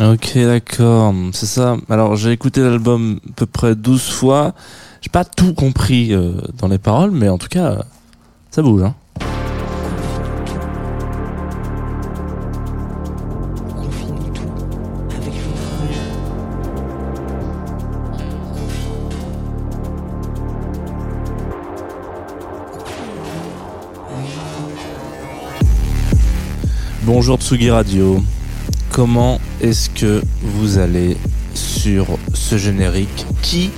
Ok, d'accord, c'est ça. Alors, j'ai écouté l'album à peu près 12 fois. J'ai pas tout compris euh, dans les paroles, mais en tout cas, ça bouge. Hein. Bonjour Tsugi Radio. Comment est-ce que vous allez sur ce générique qui,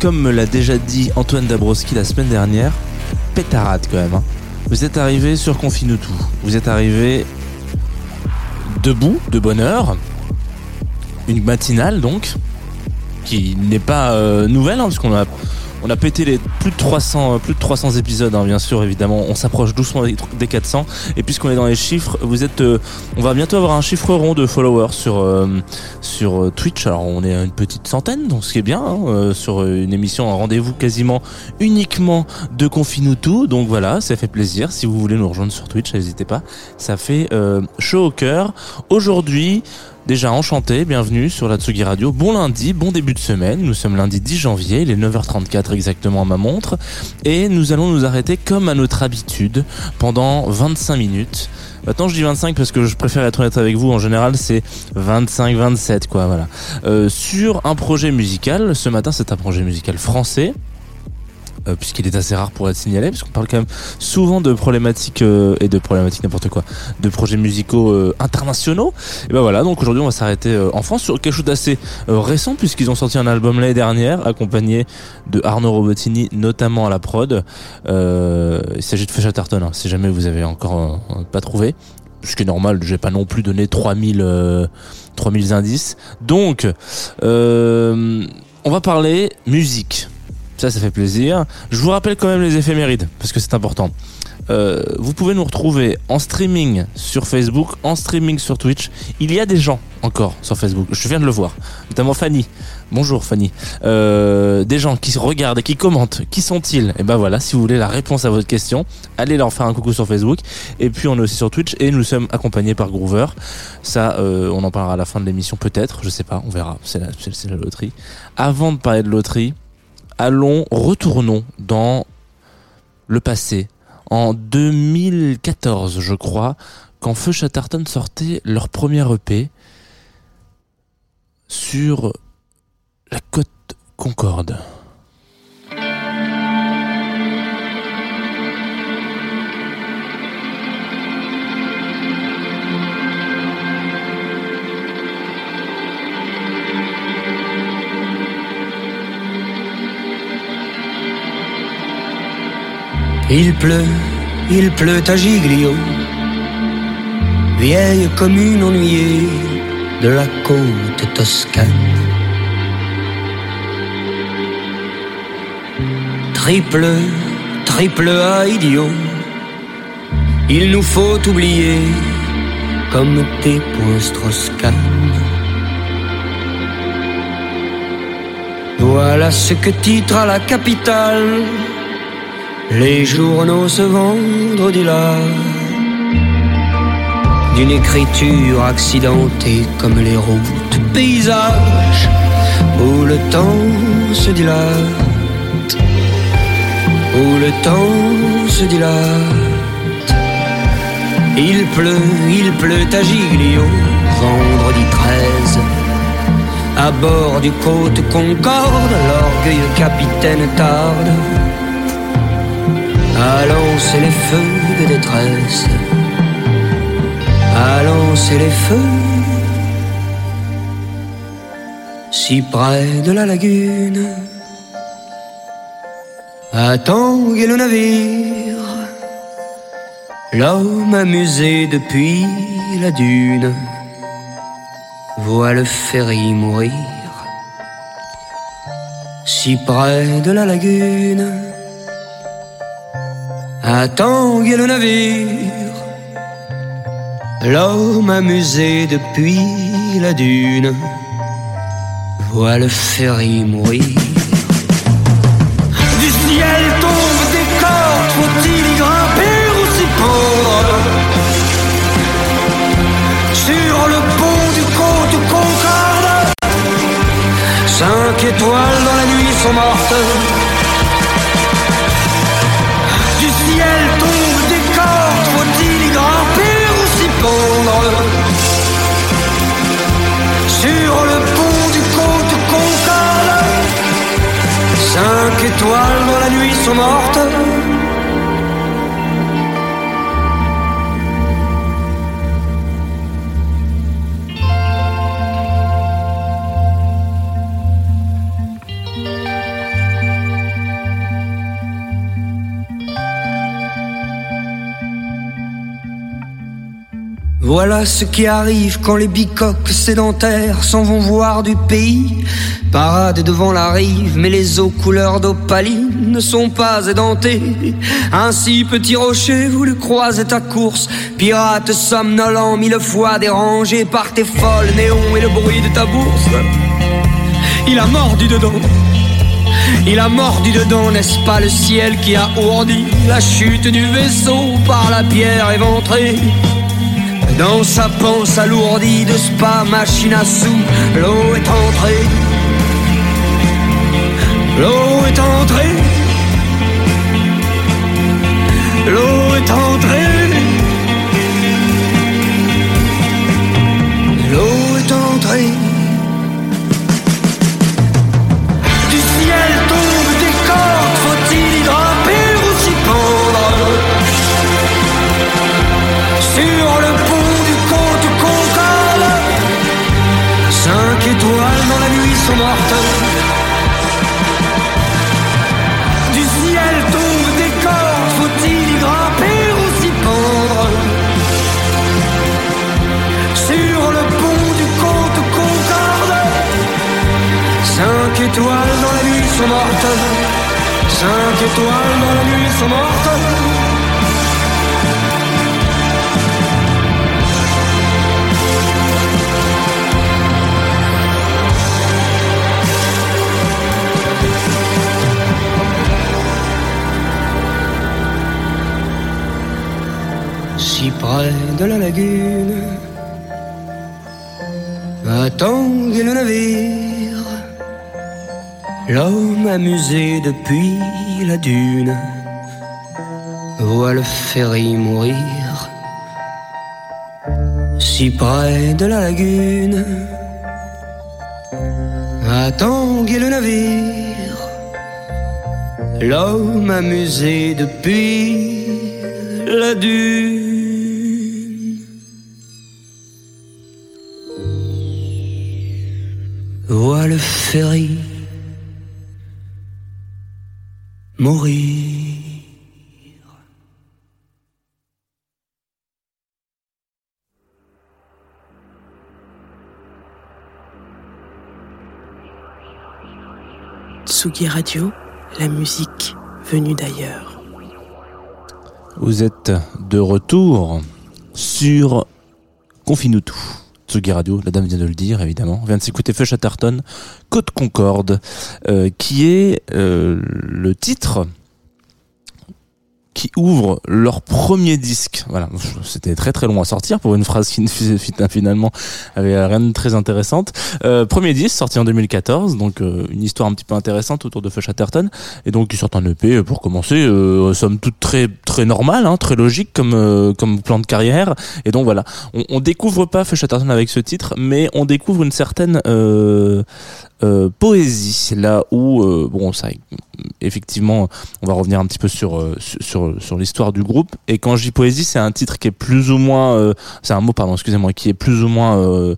comme me l'a déjà dit Antoine Dabrowski la semaine dernière, pétarade quand même. hein. Vous êtes arrivé sur Confine tout. Vous êtes arrivé debout, de bonne heure. Une matinale donc, qui n'est pas euh, nouvelle, hein, parce qu'on a on a pété les plus de 300 euh, plus de 300 épisodes hein, bien sûr évidemment. On s'approche doucement des, des 400 et puisqu'on est dans les chiffres vous êtes euh, on va bientôt avoir un chiffre rond de followers sur euh, sur euh, Twitch. Alors on est à une petite centaine donc ce qui est bien hein, sur une émission un rendez-vous quasiment uniquement de Confinutu. Donc voilà ça fait plaisir. Si vous voulez nous rejoindre sur Twitch n'hésitez pas. Ça fait chaud au cœur. Aujourd'hui Déjà enchanté, bienvenue sur la Tsugi Radio. Bon lundi, bon début de semaine. Nous sommes lundi 10 janvier, il est 9h34 exactement à ma montre. Et nous allons nous arrêter comme à notre habitude pendant 25 minutes. Maintenant je dis 25 parce que je préfère être honnête avec vous, en général c'est 25-27 quoi, voilà. Euh, sur un projet musical, ce matin c'est un projet musical français. Euh, puisqu'il est assez rare pour être signalé, parce qu'on parle quand même souvent de problématiques euh, et de problématiques n'importe quoi, de projets musicaux euh, internationaux. Et ben voilà, donc aujourd'hui on va s'arrêter euh, en France sur quelque chose d'assez euh, récent puisqu'ils ont sorti un album l'année dernière accompagné de Arnaud Robotini notamment à la prod. Il s'agit de Feu Chatterton, hein, si jamais vous avez encore pas trouvé. Ce qui est normal, j'ai pas non plus donné 3000 euh, 3000 indices. Donc euh, on va parler musique. Ça, ça fait plaisir. Je vous rappelle quand même les éphémérides, parce que c'est important. Euh, vous pouvez nous retrouver en streaming sur Facebook, en streaming sur Twitch. Il y a des gens encore sur Facebook. Je viens de le voir, notamment Fanny. Bonjour Fanny. Euh, des gens qui regardent et qui commentent. Qui sont-ils? Et ben voilà, si vous voulez la réponse à votre question, allez leur faire un coucou sur Facebook. Et puis on est aussi sur Twitch et nous sommes accompagnés par Groover. Ça, euh, on en parlera à la fin de l'émission peut-être. Je sais pas, on verra. C'est la loterie. Avant de parler de loterie, allons, retournons dans le passé. En 2014, je crois, quand Feu Chatterton sortait leur premier EP sur la côte Concorde. Il pleut, il pleut à Giglio, vieille commune ennuyée de la côte toscane. Triple, triple A idiot, il nous faut oublier comme tes points. Voilà ce que titre à la capitale les journaux ce vendredi-là D'une écriture accidentée comme les routes. Paysages Où le temps se dilate. Où le temps se dilate. Il pleut, il pleut à Giglio, vendredi 13. À bord du côte Concorde, l'orgueilleux capitaine tarde à lancer les feux de détresse, à lancer les feux si près de la lagune. À tanguer le navire, l'homme amusé depuis la dune voit le ferry mourir. Si près de la lagune, à tanguer le navire, l'homme amusé depuis la dune voit le ferry mourir. Du ciel tombe des cordes, faut-il y grimper s'y pendre Sur le pont du côte Concorde, cinq étoiles dans la nuit sont mortes. Cinq étoiles dans la nuit sont mortes. Voilà ce qui arrive quand les bicoques sédentaires s'en vont voir du pays. Parade devant la rive, mais les eaux couleur d'opaline ne sont pas édentées. Ainsi, petit rocher, vous le croisez à course. Pirate somnolent, mille fois dérangé par tes folles néons et le bruit de ta bourse. Il a mordu dedans. Il a mordu dedans, n'est-ce pas le ciel qui a ourdi la chute du vaisseau par la pierre éventrée? Dans sa panse alourdie de spa, machine à sous, l'eau est entrée. L'eau est entrée. L'eau est entrée. L'eau est entrée. Sont mortes. Du ciel tombe des cordes, faut-il y grimper ou s'y pendre Sur le pont du côte Concorde, cinq étoiles dans la nuit sont mortes. Cinq étoiles dans la nuit sont mortes. Près de la lagune, tanguer le navire, l'homme amusé depuis la dune. Voit le ferry mourir, si près de la lagune, tanguer le navire, l'homme amusé depuis la dune. Voit le ferry mourir. Tsugi Radio, la musique venue d'ailleurs. Vous êtes de retour sur Confine-nous tout. La dame vient de le dire évidemment. On vient de s'écouter Feu Chatterton, Côte Concorde, euh, qui est euh, le titre ouvrent leur premier disque. Voilà, c'était très très long à sortir pour une phrase qui finalement avait rien de très intéressante. Euh, premier disque sorti en 2014, donc euh, une histoire un petit peu intéressante autour de Fush Chatterton et donc ils sortent un EP pour commencer, euh, somme toute très très normal, hein, très logique comme euh, plan de carrière. Et donc voilà, on, on découvre pas Fush Chatterton avec ce titre, mais on découvre une certaine euh, euh, poésie là où euh, bon ça effectivement on va revenir un petit peu euh, sur sur l'histoire du groupe et quand je dis poésie c'est un titre qui est plus ou moins c'est un mot pardon excusez-moi qui est plus ou moins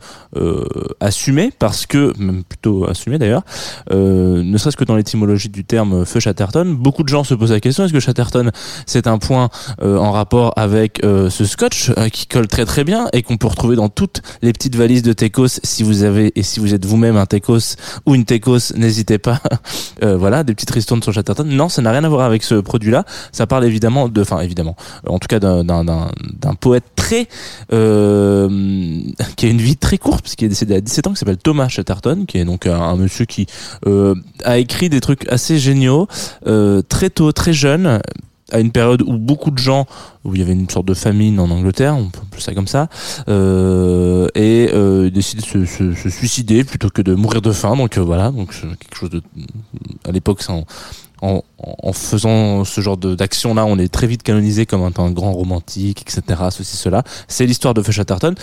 assumé parce que même plutôt assumé d'ailleurs ne serait-ce que dans l'étymologie du terme feu Chatterton beaucoup de gens se posent la question est-ce que Chatterton c'est un point en rapport avec ce scotch qui colle très très bien et qu'on peut retrouver dans toutes les petites valises de Tecos? Si vous avez et si vous êtes vous-même un Tecos ou une Tecos, n'hésitez pas. Euh, voilà, des petites ristournes sur Chatterton. Non, ça n'a rien à voir avec ce produit-là. Ça parle évidemment de, enfin évidemment, euh, en tout cas d'un poète très euh, qui a une vie très courte parce qu'il est décédé à 17 ans, qui s'appelle Thomas Chatterton, qui est donc un, monsieur qui euh, a écrit des trucs assez géniaux très tôt, très jeune à une période où beaucoup de gens, où il y avait une sorte de famine en Angleterre, on peut appeler ça comme ça, et euh, décide de se, suicider plutôt que de mourir de faim. Donc voilà, donc quelque chose de, à l'époque, en, en, en, faisant ce genre d'action là, on est très vite canonisé comme un, un grand romantique, etc. Ceci, cela. C'est l'histoire de Chatterton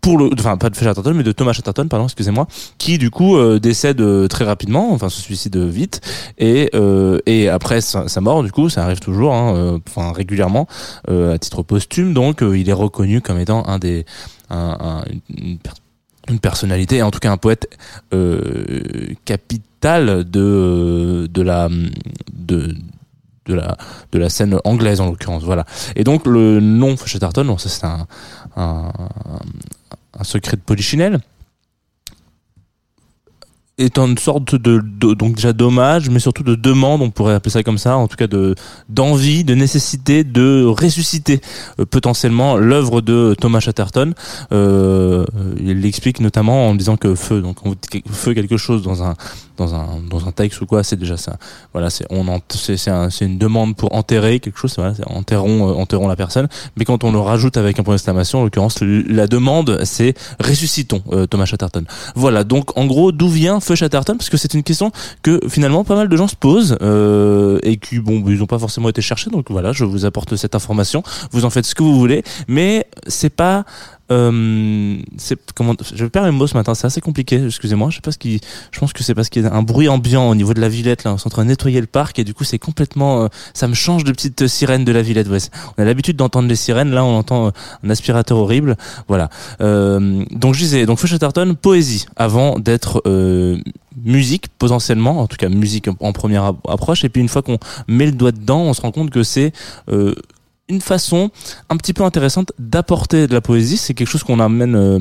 pour le enfin pas de Chatterton mais de Thomas Chatterton pardon excusez-moi qui du coup euh, décède euh, très rapidement enfin se suicide vite et euh, et après sa, sa, mort du coup ça arrive toujours hein, euh, enfin régulièrement euh, à titre posthume donc il est reconnu comme étant un des un, un, une, une, personnalité en tout cas un poète de de la de de la de la scène anglaise en l'occurrence voilà. Et donc le nom Chatterton bon ça c'est un, un, secret de polichinelle est une sorte de, de, donc déjà dommage mais surtout de demande on pourrait appeler ça comme ça en tout cas de d'envie de nécessité de ressusciter euh, potentiellement l'œuvre de Thomas Chatterton euh, il l'explique notamment en disant que feu donc on feu quelque chose dans un dans un dans un texte ou quoi c'est déjà ça voilà c'est on c'est c'est un, une demande pour enterrer quelque chose voilà, enterrons euh, enterrons la personne. Mais quand on le rajoute avec un point d'exclamation en l'occurrence la demande c'est ressuscitons euh, Thomas Chatterton. Voilà donc en gros d'où vient Feu Chatterton? Parce que c'est une question que finalement pas mal de gens se posent euh, et qui bon ils ont pas forcément été cherchés donc voilà je vous apporte cette information vous en faites ce que vous voulez mais c'est pas euh, comment je perds mes mots ce matin c'est assez compliqué excusez-moi je sais pas ce qui je pense que c'est parce qu'il y a un bruit ambiant au niveau de la Villette là on est en train de nettoyer le parc et du coup c'est complètement euh, ça me change de petite sirène de la Villette ouais, on a l'habitude d'entendre les sirènes là on entend euh, un aspirateur horrible voilà. Euh, donc je disais donc Feu Chatterton poésie avant d'être musique potentiellement en tout cas musique en première approche et puis une fois qu'on met le doigt dedans on se rend compte que c'est euh, une façon un petit peu intéressante d'apporter de la poésie. C'est quelque chose qu'on amène euh,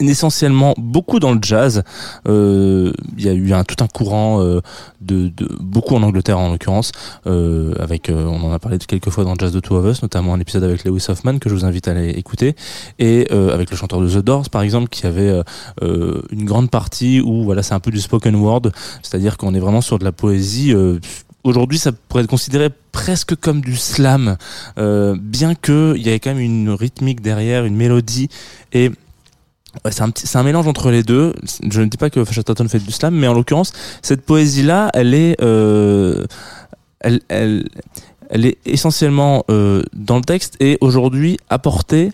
essentiellement beaucoup dans le jazz. Euh, il y a eu tout un courant euh, de, beaucoup en Angleterre en l'occurrence, avec on en a parlé quelques fois dans Jazz de Two of Us, notamment un épisode avec Lewis Hoffman que je vous invite à aller écouter, et avec le chanteur de The Doors par exemple, qui avait une grande partie où voilà c'est un peu du spoken word, c'est-à-dire qu'on est vraiment sur de la poésie aujourd'hui ça pourrait être considéré presque comme du slam, euh, bien que il y ait quand même une rythmique derrière, une mélodie et c'est un, mélange entre les deux. Je ne dis pas que Chatterton fait du slam, mais en l'occurrence, cette poésie-là, elle est, euh, elle, est essentiellement euh, dans le texte et aujourd'hui apportée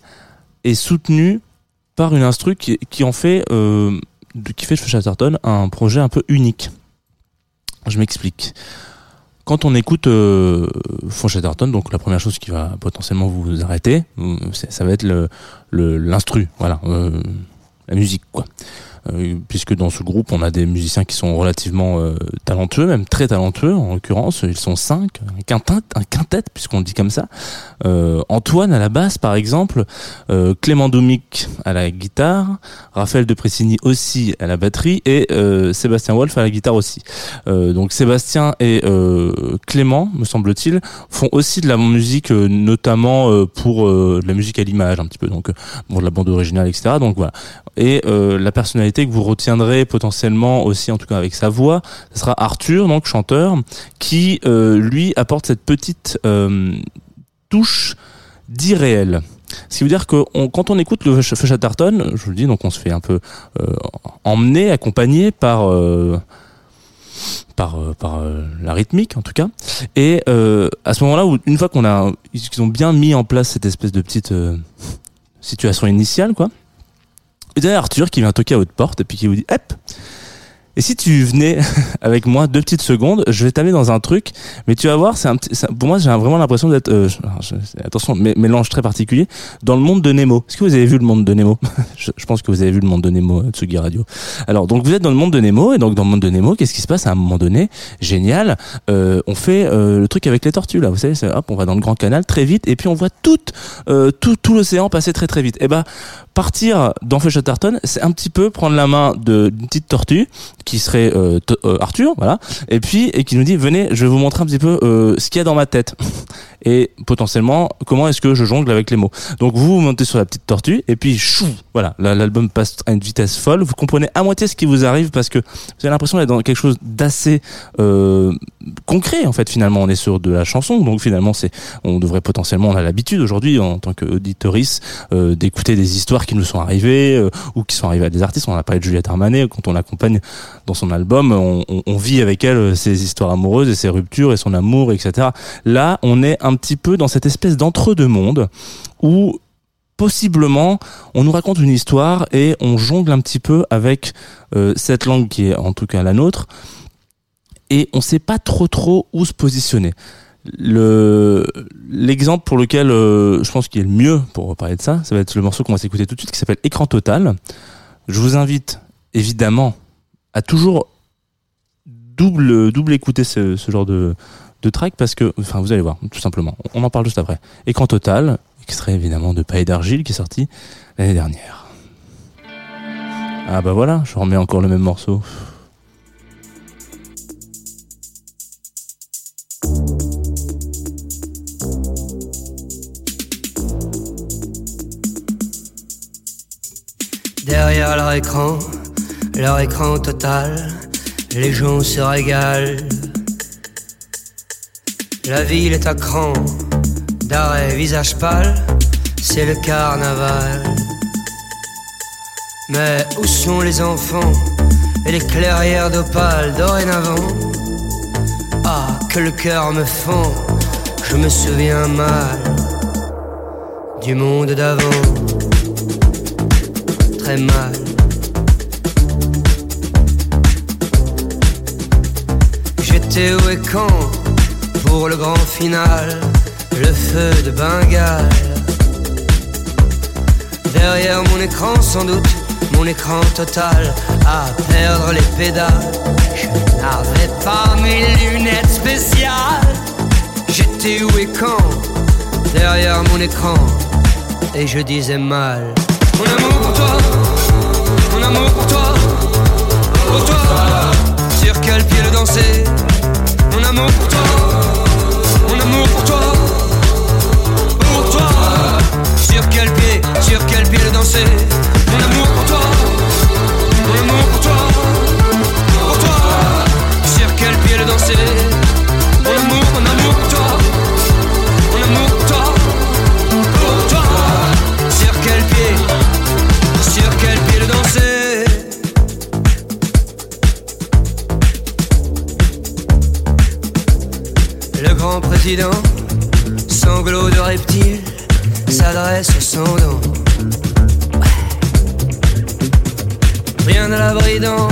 et soutenue par une instru qui, en fait, euh, qui fait Chatterton un projet un peu unique. Je m'explique quand on écoute euh, Chatterton, donc la première chose qui va potentiellement vous arrêter, ça va être le l'instru, voilà, euh, la musique, quoi. Euh, puisque dans ce groupe on a des musiciens qui sont relativement euh, talentueux, même très talentueux en l'occurrence, ils sont cinq, un quintet, un quintet puisqu'on le dit comme ça. Euh, Antoine à la basse par exemple, Clément Doumic à la guitare, Raphaël de Pressini aussi à la batterie et Sébastien Wolf à la guitare aussi. donc Sébastien et Clément, me semble-t-il, font aussi de la musique notamment pour de la musique à l'image un petit peu, donc pour de la bande originale etc. Donc voilà. Et la personnalité que vous retiendrez potentiellement aussi, en tout cas avec sa voix. Ce sera Arthur, donc chanteur, qui euh, lui apporte cette petite euh, touche d'irréel. Ce qui veut dire que quand on écoute le Chatterton, je vous le dis, donc on se fait un peu euh, emmener, accompagner par par par la rythmique en tout cas. Et à ce moment-là, une fois qu'on a ils ont bien mis en place cette espèce de petite situation initiale, quoi. Et derrière Arthur qui vient toquer à votre porte et puis qui vous dit, hop. Et si tu venais avec moi deux petites secondes, je vais t'amener dans un truc, mais tu vas voir, c'est un petit, pour moi j'ai vraiment l'impression d'être, euh, attention, mé- mélange très particulier, dans le monde de Nemo. Est-ce que vous avez vu le monde de Nemo? Je, je pense que vous avez vu le monde de Nemo, euh, Tsugi Radio. Alors donc vous êtes dans le monde de Nemo et donc dans le monde de Nemo, qu'est-ce qui se passe à un moment donné? Génial, euh, on fait euh, le truc avec les tortues là, vous savez, hop, on va dans le grand canal très vite et puis on voit tout, euh, tout, tout l'océan passer très très vite. Et ben partir dans Feu Chatterton, c'est un petit peu prendre la main d'une petite tortue qui serait euh, euh, Arthur, voilà, et puis et qui nous dit venez, je vais vous montrer un petit peu euh, ce qu'il y a dans ma tête et potentiellement comment est-ce que je jongle avec les mots. Donc vous, vous montez sur la petite tortue et puis chou, voilà, la- l'album passe à une vitesse folle. Vous comprenez à moitié ce qui vous arrive parce que vous avez l'impression d'être dans quelque chose d'assez concret en fait. Finalement, on est sur de la chanson, donc finalement c'est, on devrait potentiellement, on a l'habitude aujourd'hui en tant qu'auditorice euh, d'écouter des histoires qui nous sont arrivées euh, ou qui sont arrivées à des artistes. On a parlé de Juliette Armanet quand on l'accompagne dans son album, on, vit avec elle euh, ses histoires amoureuses et ses ruptures et son amour, etc. Là, on est un petit peu dans cette espèce d'entre-deux-mondes où possiblement on nous raconte une histoire et on jongle un petit peu avec euh, cette langue qui est en tout cas la nôtre et on sait pas trop trop où se positionner. Le l'exemple pour lequel euh, je pense qu'il est le mieux pour parler de ça, ça va être le morceau qu'on va s'écouter tout de suite qui s'appelle Écran total. Je vous invite évidemment à toujours double double écouter ce, ce genre de de track parce que enfin vous allez voir tout simplement. On en parle juste après. Écran total, extrait évidemment de Paille d'argile qui est sorti l'année dernière. Ah bah voilà, je remets encore le même morceau. Derrière leur écran, leur écran total, les gens se régalent. La ville est à cran, d'arrêt visage pâle, c'est le carnaval. Mais où sont les enfants et les clairières d'opale dorénavant? Ah, que le cœur me fend, je me souviens mal du monde d'avant J'étais où et quand pour le grand final, le feu de Bengale. Derrière mon écran sans doute, mon écran total à perdre les pédales. Je n'avais pas mes lunettes spéciales. J'étais où et quand derrière mon écran et je disais mal. Mon amour pour toi, amour pour toi, pour toi. Sur quel pied le danser Mon amour pour toi, mon amour pour toi, pour toi. Sur quel pied, sur quel pied le danser Mon amour pour toi, mon amour pour toi, pour toi. Sur quel pied le danser Mon amour, mon amour pour toi, président, de reptile, s'adresse aux sans dents. Rien à l'abri dans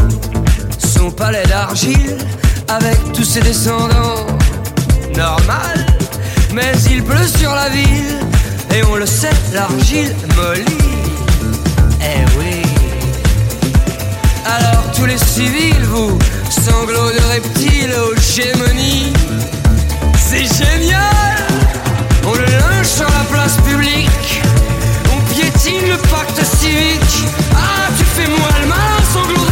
son palais d'argile, avec tous ses descendants. Normal, mais il pleut sur la ville, et on le sait, l'argile mollit. Eh oui. Alors tous les civils, vous, sanglots de reptiles aux gémonies, c'est génial. On le linge sur la place publique, on piétine le pacte civique. Ah, tu fais moi le malin, sanglot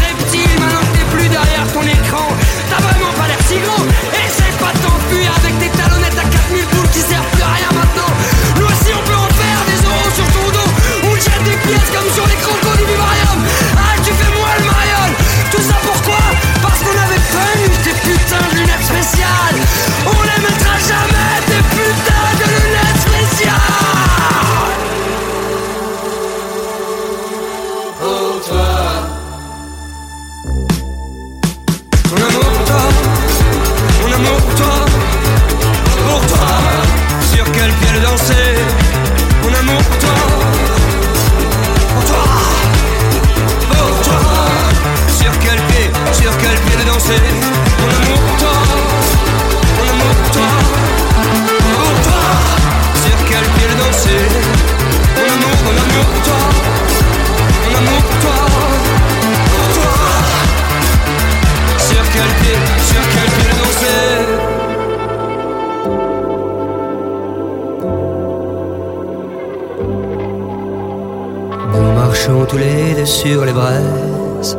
marchons tous les deux sur les braises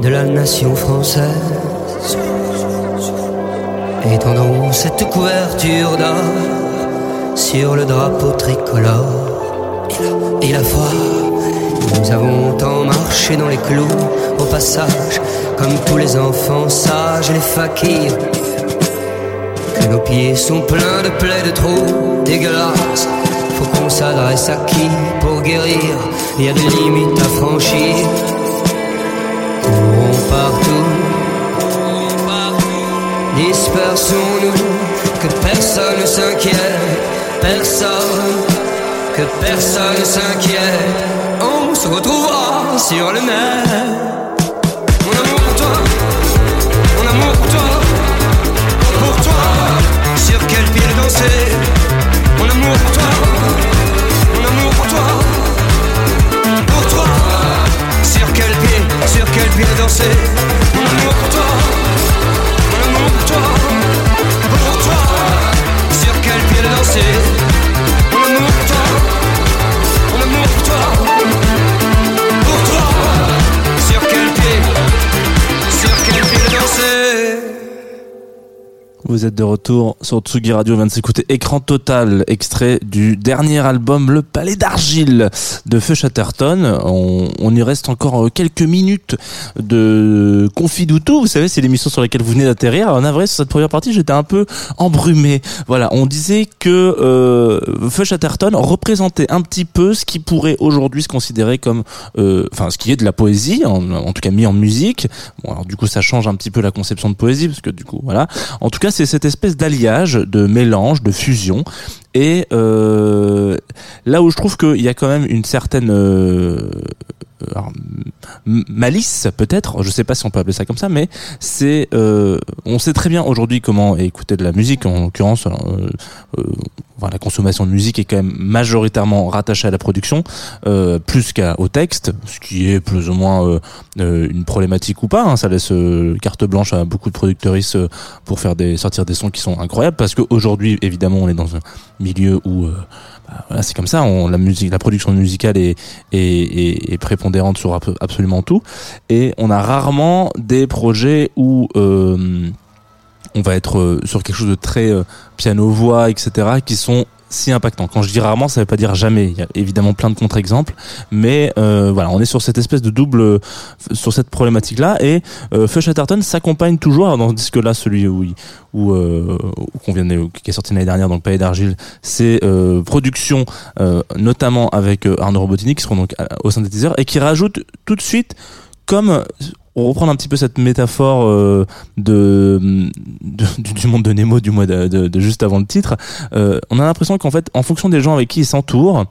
de la nation française. Étendons cette couverture d'or sur le drapeau tricolore. Et la foi, nous avons tant marché dans les clous au passage, comme tous les enfants sages et les fakirs. Que nos pieds sont pleins de plaies de trous dégueulasses. Faut qu'on s'adresse à qui pour guérir Il y a des limites à franchir. Courons partout, dispersons-nous, que personne ne s'inquiète, personne, que personne ne s'inquiète. On se retrouvera sur le net. De retour sur Tsugi Radio, vient de s'écouter Écran Total, extrait du dernier album Le Palais d'Argile de Feu Chatterton. On, on y reste encore euh, quelques minutes de Confidoutou, vous savez, c'est l'émission sur laquelle vous venez d'atterrir. En avril, sur cette première partie, j'étais un peu embrumé. Voilà, on disait que euh, Feu Chatterton représentait un petit peu ce qui pourrait aujourd'hui se considérer comme, euh, enfin, ce qui est de la poésie, en, en tout cas mis en musique. Bon, alors du coup, ça change un petit peu la conception de poésie, parce que du coup, voilà. En tout cas, c'est cette espèce d'alliage, de mélange, de fusion. Et euh, là où je trouve qu'il y a quand même une certaine euh, malice, peut-être, je sais pas si on peut appeler ça comme ça, mais c'est, euh, on sait très bien aujourd'hui comment écouter de la musique. En l'occurrence, euh, euh, la consommation de musique est quand même majoritairement rattachée à la production, euh, plus qu'au texte, ce qui est plus ou moins euh, euh, une problématique ou pas. hein. ça laisse euh, carte blanche à beaucoup de producteuristes euh, pour faire des sortir des sons qui sont incroyables, parce qu'aujourd'hui, évidemment, on est dans un milieu où euh, bah, voilà, c'est comme ça. On, la musique, la production musicale est, est, est, est prépondérante sur ab- absolument tout, et on a rarement des projets où euh, on va être euh, sur quelque chose de très euh, piano-voix, etc., qui sont si impactants. Quand je dis rarement, ça veut pas dire jamais. Il y a évidemment plein de contre-exemples, mais euh, voilà, on est sur cette espèce de double, sur cette problématique-là. Et euh, Feu Chatterton s'accompagne toujours dans ce disque-là, celui où, où, euh, où qu'on vient qui est sorti l'année dernière le Palais d'Argile, c'est euh, production euh, notamment avec Arnaud Robotini qui seront donc au synthétiseur et qui rajoute tout de suite comme on reprend un petit peu cette métaphore euh, de, du monde de Nemo du mois de, juste avant le titre, euh, on a l'impression qu'en fait, en fonction des gens avec qui il s'entoure,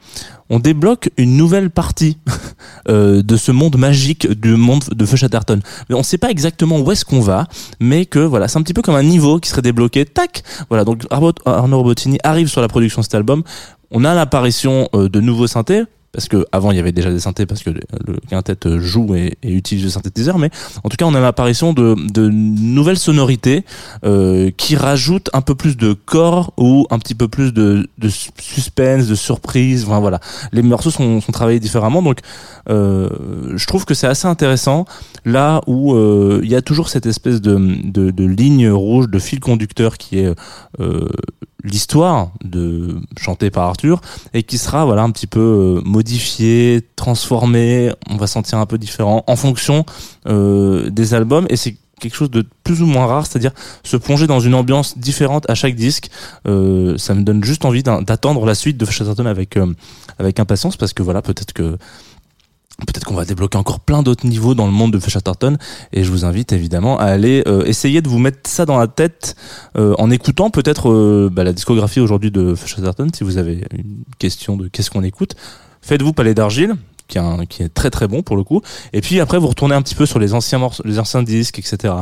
on débloque une nouvelle partie euh, de ce monde magique du monde de Feu Chatterton. Mais on ne sait pas exactement où est-ce qu'on va, mais que voilà, c'est un petit peu comme un niveau qui serait débloqué. Tac, voilà. Donc Arnaud Robotini arrive sur la production de cet album. On a l'apparition de nouveaux synthés. Parce que avant il y avait déjà des synthés parce que le, quintet euh, joue et, et utilise le synthétiseur, mais en tout cas on a l'apparition de, de nouvelles sonorités euh, qui rajoutent un peu plus de corps ou un petit peu plus de, de suspense, de surprise. Enfin, voilà, les morceaux sont, sont travaillés différemment, donc euh, je trouve que c'est assez intéressant là où euh, il y a toujours cette espèce de, de, de ligne rouge, de fil conducteur qui est euh, l'histoire de chantée par Arthur et qui sera voilà un petit peu euh, modifié, transformé, on va sentir un peu différent en fonction euh, des albums et c'est quelque chose de plus ou moins rare, c'est-à-dire se plonger dans une ambiance différente à chaque disque. Euh, ça me donne juste envie d'attendre la suite de Chatterton avec euh, avec impatience parce que voilà peut-être que Peut-être qu'on va débloquer encore plein d'autres niveaux dans le monde de Chatterton et je vous invite évidemment à aller euh, essayer de vous mettre ça dans la tête euh, en écoutant peut-être euh, bah, la discographie aujourd'hui de Chatterton si vous avez une question de qu'est-ce qu'on écoute. Faites-vous Palais d'Argile qui qui est très très bon pour le coup et puis après vous retournez un petit peu sur les anciens morceaux, les anciens disques etc.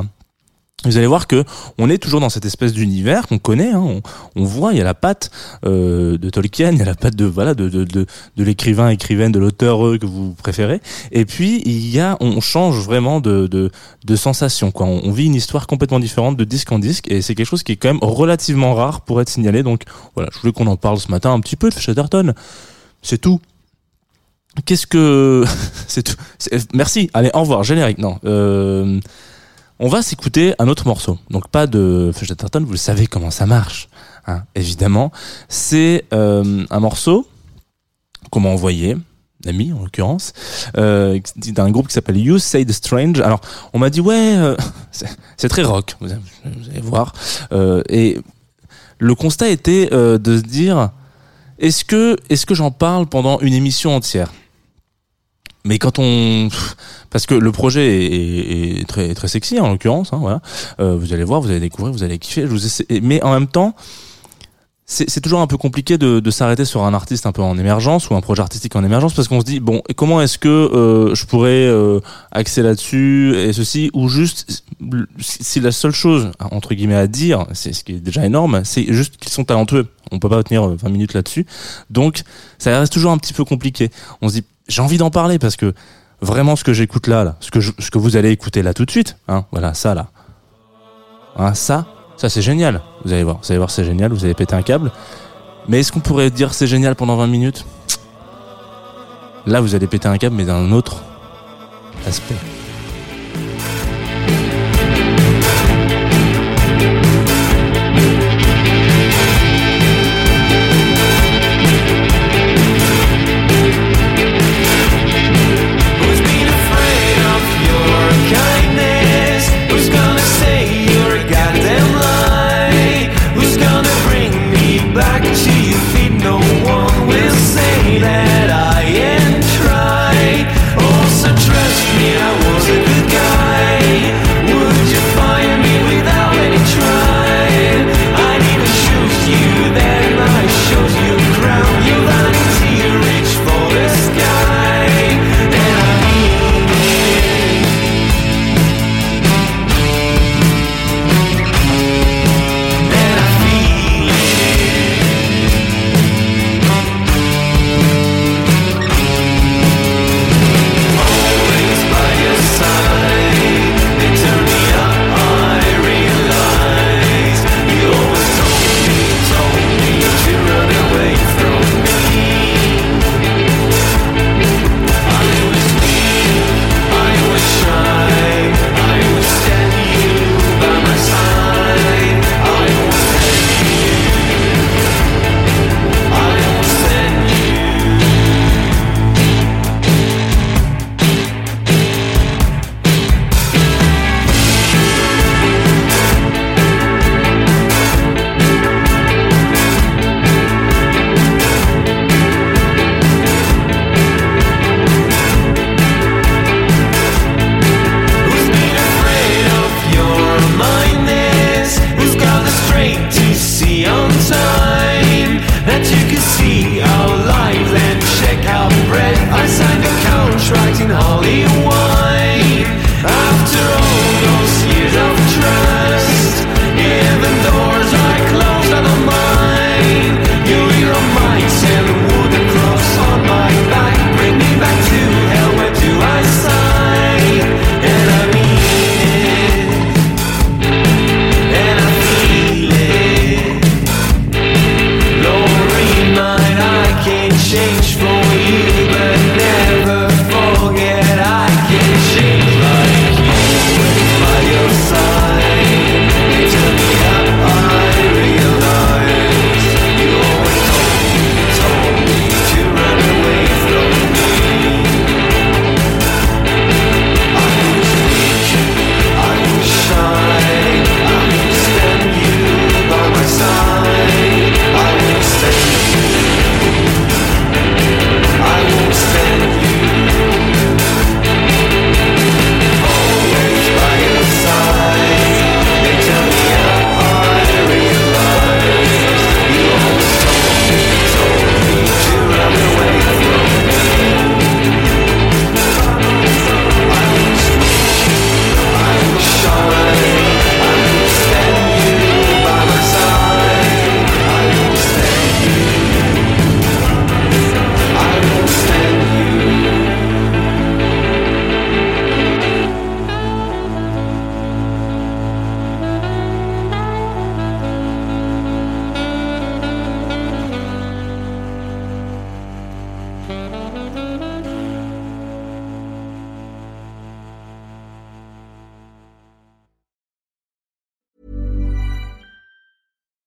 Vous allez voir que on est toujours dans cette espèce d'univers qu'on connaît. hein. On, on voit, il y a la patte euh, de Tolkien, il y a la patte de voilà de de, de, de l'écrivain, écrivaine, de l'auteur euh, que vous préférez. Et puis il y a, on change vraiment de de, de sensation. Quoi. On, vit une histoire complètement différente de disque en disque, et c'est quelque chose qui est quand même relativement rare pour être signalé. Donc voilà, je voulais qu'on en parle ce matin un petit peu de Chatterton. C'est tout. qu'est-ce que c'est tout? Merci. Allez, au revoir. Générique. Non. Euh, on va s'écouter un autre morceau. Donc pas de Fudge Atherton. Vous le savez comment ça marche. hein, évidemment, c'est euh, un morceau qu'on m'a envoyé. Ami en l'occurrence, euh, d'un groupe qui s'appelle You Say the Strange. Alors, on m'a dit ouais, euh, c'est très rock, vous allez, vous. Euh, et le constat était euh, de se dire est-ce que est-ce que j'en parle pendant une émission entière? Mais quand on parce que le projet est, est- est très très sexy en l'occurrence hein, voilà. Euh, vous allez voir vous allez découvrir vous allez kiffer. Je vous essaie- mais en même temps c'est toujours un peu compliqué de, de s'arrêter sur un artiste un peu en émergence ou un projet artistique en émergence parce qu'on se dit bon comment est-ce que euh, je pourrais euh, axer là-dessus et ceci ou juste si la seule chose entre guillemets à dire c'est ce qui est déjà énorme c'est juste qu'ils sont talentueux. On peut pas tenir euh, 20 minutes là-dessus. Donc ça reste toujours un petit peu compliqué. On se dit j'ai envie d'en parler parce que vraiment ce que j'écoute là, là ce que je- ce que vous allez écouter là tout de suite hein voilà ça là. Hein, ça ça c'est génial. Vous allez voir vous allez voir c'est génial vous allez péter un câble. Mais est-ce qu'on pourrait dire c'est génial pendant 20 minutes? Là, vous allez péter un câble, mais d'un autre aspect.